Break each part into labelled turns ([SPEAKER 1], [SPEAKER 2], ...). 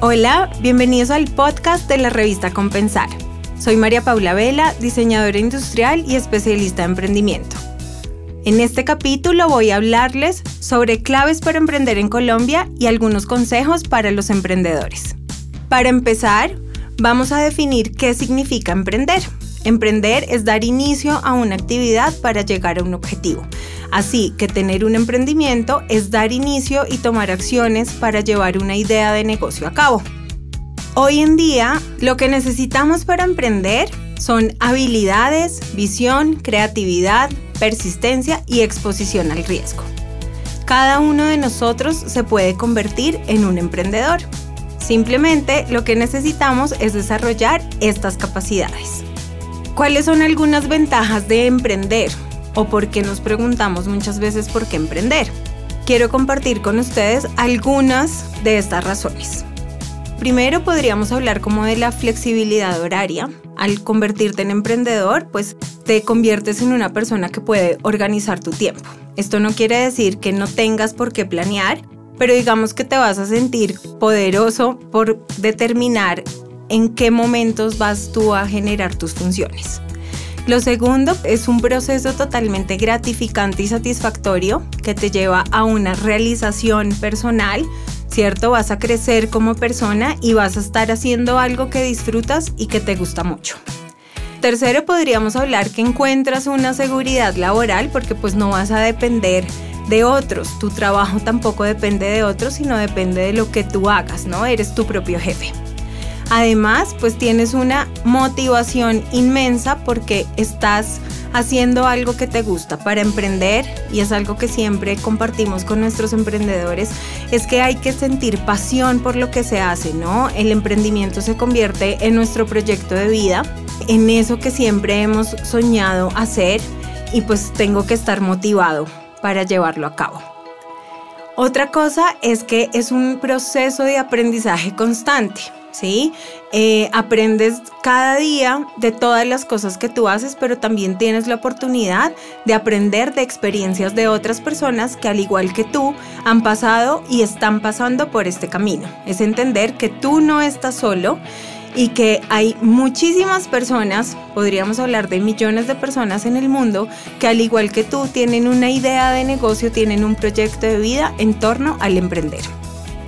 [SPEAKER 1] Hola, bienvenidos al podcast de la revista Compensar. Soy María Paula Vela, diseñadora industrial y especialista en emprendimiento. En este capítulo voy a hablarles sobre claves para emprender en Colombia y algunos consejos para los emprendedores. Para empezar, vamos a definir qué significa emprender. Emprender es dar inicio a una actividad para llegar a un objetivo. Así que tener un emprendimiento es dar inicio y tomar acciones para llevar una idea de negocio a cabo. Hoy en día, lo que necesitamos para emprender son habilidades, visión, creatividad, persistencia y exposición al riesgo. Cada uno de nosotros se puede convertir en un emprendedor. Simplemente lo que necesitamos es desarrollar estas capacidades. ¿Cuáles son algunas ventajas de emprender? ¿O por qué nos preguntamos muchas veces por qué emprender? Quiero compartir con ustedes algunas de estas razones. Primero podríamos hablar como de la flexibilidad horaria. Al convertirte en emprendedor, pues te conviertes en una persona que puede organizar tu tiempo. Esto no quiere decir que no tengas por qué planear, pero digamos que te vas a sentir poderoso por determinar en qué momentos vas tú a generar tus funciones. Lo segundo es un proceso totalmente gratificante y satisfactorio que te lleva a una realización personal, ¿cierto? Vas a crecer como persona y vas a estar haciendo algo que disfrutas y que te gusta mucho. Tercero, podríamos hablar que encuentras una seguridad laboral porque pues no vas a depender de otros. Tu trabajo tampoco depende de otros, sino depende de lo que tú hagas, ¿no? Eres tu propio jefe. Además, pues tienes una motivación inmensa porque estás haciendo algo que te gusta para emprender y es algo que siempre compartimos con nuestros emprendedores, es que hay que sentir pasión por lo que se hace, ¿no? El emprendimiento se convierte en nuestro proyecto de vida, en eso que siempre hemos soñado hacer y pues tengo que estar motivado para llevarlo a cabo. Otra cosa es que es un proceso de aprendizaje constante. ¿Sí? Eh, aprendes cada día de todas las cosas que tú haces, pero también tienes la oportunidad de aprender de experiencias de otras personas que al igual que tú han pasado y están pasando por este camino. Es entender que tú no estás solo y que hay muchísimas personas, podríamos hablar de millones de personas en el mundo, que al igual que tú tienen una idea de negocio, tienen un proyecto de vida en torno al emprender.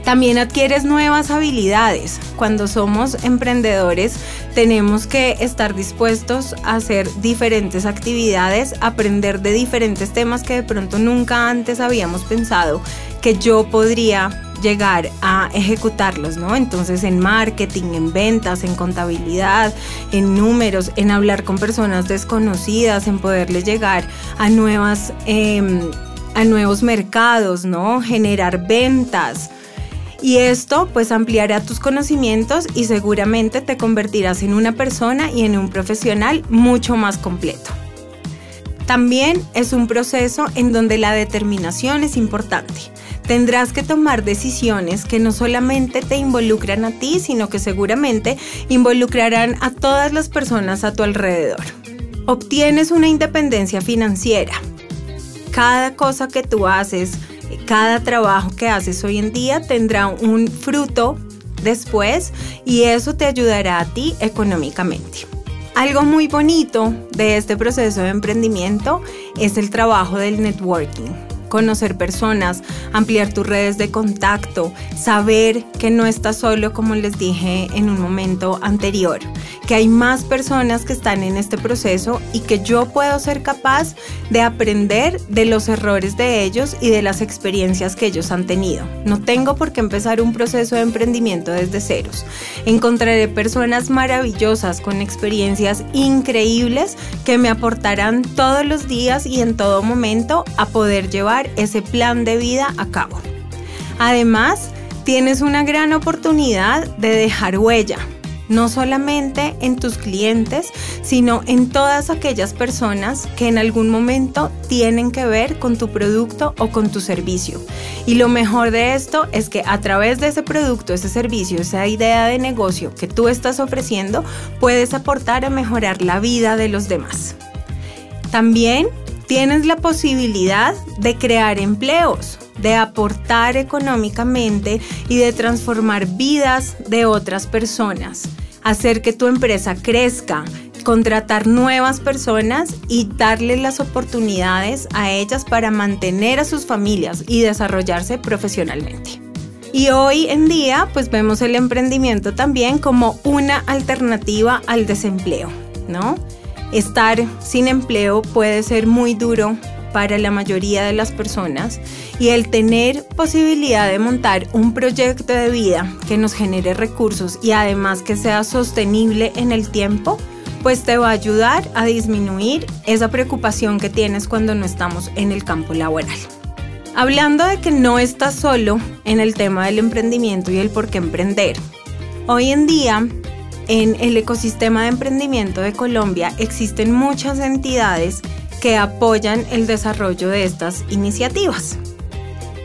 [SPEAKER 1] También adquieres nuevas habilidades. Cuando somos emprendedores tenemos que estar dispuestos a hacer diferentes actividades, aprender de diferentes temas que de pronto nunca antes habíamos pensado que yo podría llegar a ejecutarlos, ¿no? Entonces en marketing, en ventas, en contabilidad, en números, en hablar con personas desconocidas, en poderles llegar a nuevas, em, a nuevos mercados, ¿no? Generar ventas. Y esto pues ampliará tus conocimientos y seguramente te convertirás en una persona y en un profesional mucho más completo. También es un proceso en donde la determinación es importante. Tendrás que tomar decisiones que no solamente te involucran a ti, sino que seguramente involucrarán a todas las personas a tu alrededor. Obtienes una independencia financiera. Cada cosa que tú haces, cada trabajo que haces hoy en día tendrá un fruto después y eso te ayudará a ti económicamente. Algo muy bonito de este proceso de emprendimiento es el trabajo del networking conocer personas, ampliar tus redes de contacto, saber que no estás solo como les dije en un momento anterior, que hay más personas que están en este proceso y que yo puedo ser capaz de aprender de los errores de ellos y de las experiencias que ellos han tenido. No tengo por qué empezar un proceso de emprendimiento desde ceros. Encontraré personas maravillosas con experiencias increíbles que me aportarán todos los días y en todo momento a poder llevar ese plan de vida a cabo. Además, tienes una gran oportunidad de dejar huella, no solamente en tus clientes, sino en todas aquellas personas que en algún momento tienen que ver con tu producto o con tu servicio. Y lo mejor de esto es que a través de ese producto, ese servicio, esa idea de negocio que tú estás ofreciendo, puedes aportar a mejorar la vida de los demás. También tienes la posibilidad de crear empleos. de aportar económicamente y de transformar vidas de otras personas, hacer que tu empresa crezca, contratar nuevas personas y darle las oportunidades a ellas para mantener a sus familias y desarrollarse profesionalmente. Y hoy en día pues vemos el emprendimiento también como una alternativa al desempleo, ¿no? Estar sin empleo puede ser muy duro para la mayoría de las personas y el tener posibilidad de montar un proyecto de vida que nos genere recursos y además que sea sostenible en el tiempo, pues te va a ayudar a disminuir esa preocupación que tienes cuando no estamos en el campo laboral. Hablando de que no estás solo en el tema del emprendimiento y el por qué emprender. Hoy en día, en el ecosistema de emprendimiento de Colombia existen muchas entidades que apoyan el desarrollo de estas iniciativas.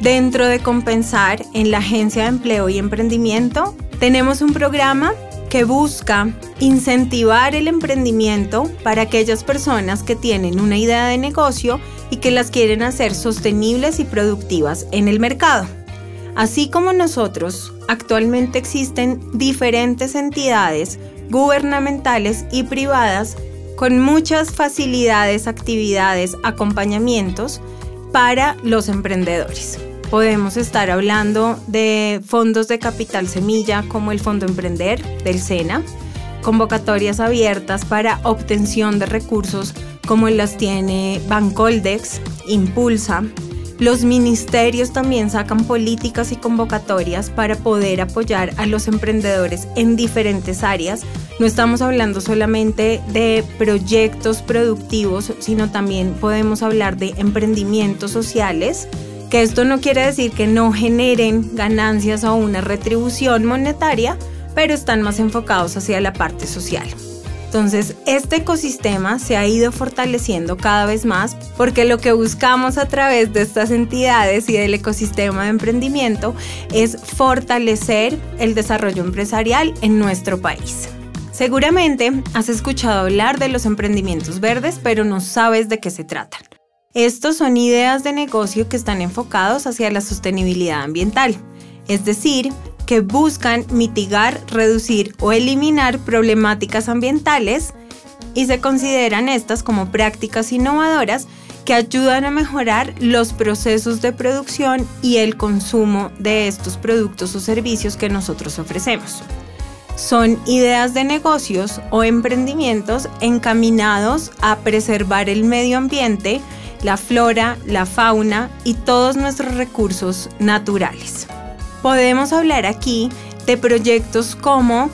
[SPEAKER 1] Dentro de Compensar, en la Agencia de Empleo y Emprendimiento, tenemos un programa que busca incentivar el emprendimiento para aquellas personas que tienen una idea de negocio y que las quieren hacer sostenibles y productivas en el mercado. Así como nosotros, actualmente existen diferentes entidades gubernamentales y privadas con muchas facilidades, actividades, acompañamientos para los emprendedores. Podemos estar hablando de fondos de capital semilla como el Fondo Emprender del SENA, convocatorias abiertas para obtención de recursos como las tiene Bancoldex, Impulsa. Los ministerios también sacan políticas y convocatorias para poder apoyar a los emprendedores en diferentes áreas. No estamos hablando solamente de proyectos productivos, sino también podemos hablar de emprendimientos sociales que esto no quiere decir que no generen ganancias o una retribución monetaria, pero están más enfocados hacia la parte social. Entonces, este ecosistema se ha ido fortaleciendo cada vez más porque lo que buscamos a través de estas entidades y del ecosistema de emprendimiento es fortalecer el desarrollo empresarial en nuestro país. Seguramente has escuchado hablar de los emprendimientos verdes, pero no sabes de qué se tratan. Estos son ideas de negocio que están enfocados hacia la sostenibilidad ambiental, es decir, que buscan mitigar, reducir o eliminar problemáticas ambientales y se consideran estas como prácticas innovadoras que ayudan a mejorar los procesos de producción y el consumo de estos productos o servicios que nosotros ofrecemos. Son ideas de negocios o emprendimientos encaminados a preservar el medio ambiente, la flora, la fauna y todos nuestros recursos naturales. Podemos hablar aquí de proyectos como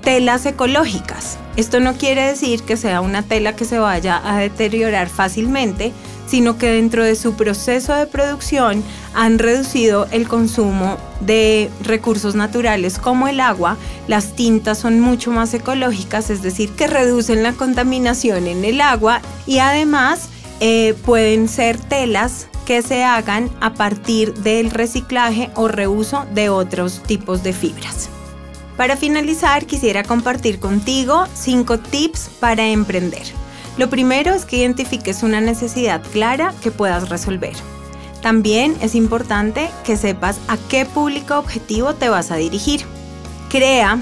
[SPEAKER 1] telas ecológicas. Esto no quiere decir que sea una tela que se vaya a deteriorar fácilmente, sino que dentro de su proceso de producción han reducido el consumo de recursos naturales como el agua. Las tintas son mucho más ecológicas, es decir, que reducen la contaminación en el agua y además eh, pueden ser telas que se hagan a partir del reciclaje o reuso de otros tipos de fibras. Para finalizar, quisiera compartir contigo cinco tips para emprender. Lo primero es que identifiques una necesidad clara que puedas resolver. También es importante que sepas a qué público objetivo te vas a dirigir. Crea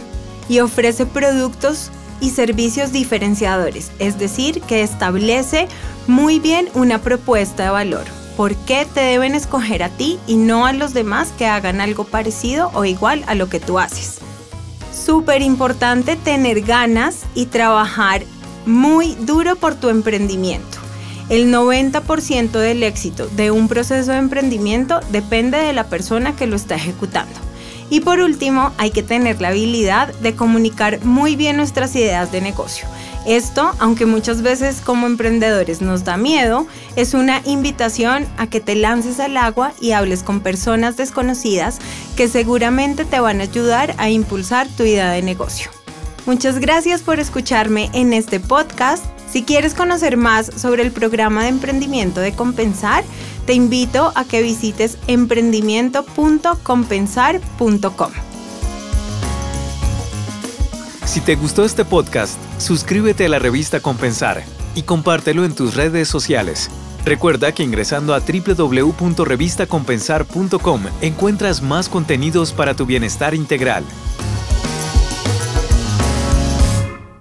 [SPEAKER 1] y ofrece productos y servicios diferenciadores, es decir, que establece muy bien una propuesta de valor. ¿Por qué te deben escoger a ti y no a los demás que hagan algo parecido o igual a lo que tú haces? Súper importante tener ganas y trabajar muy duro por tu emprendimiento. El 90% del éxito de un proceso de emprendimiento depende de la persona que lo está ejecutando. Y por último, hay que tener la habilidad de comunicar muy bien nuestras ideas de negocio. Esto, aunque muchas veces como emprendedores nos da miedo, es una invitación a que te lances al agua y hables con personas desconocidas que seguramente te van a ayudar a impulsar tu idea de negocio. Muchas gracias por escucharme en este podcast. Si quieres conocer más sobre el programa de emprendimiento de Compensar, te invito a que visites emprendimiento.compensar.com.
[SPEAKER 2] Si te gustó este podcast, suscríbete a la revista Compensar y compártelo en tus redes sociales. Recuerda que ingresando a www.revistacompensar.com encuentras más contenidos para tu bienestar integral.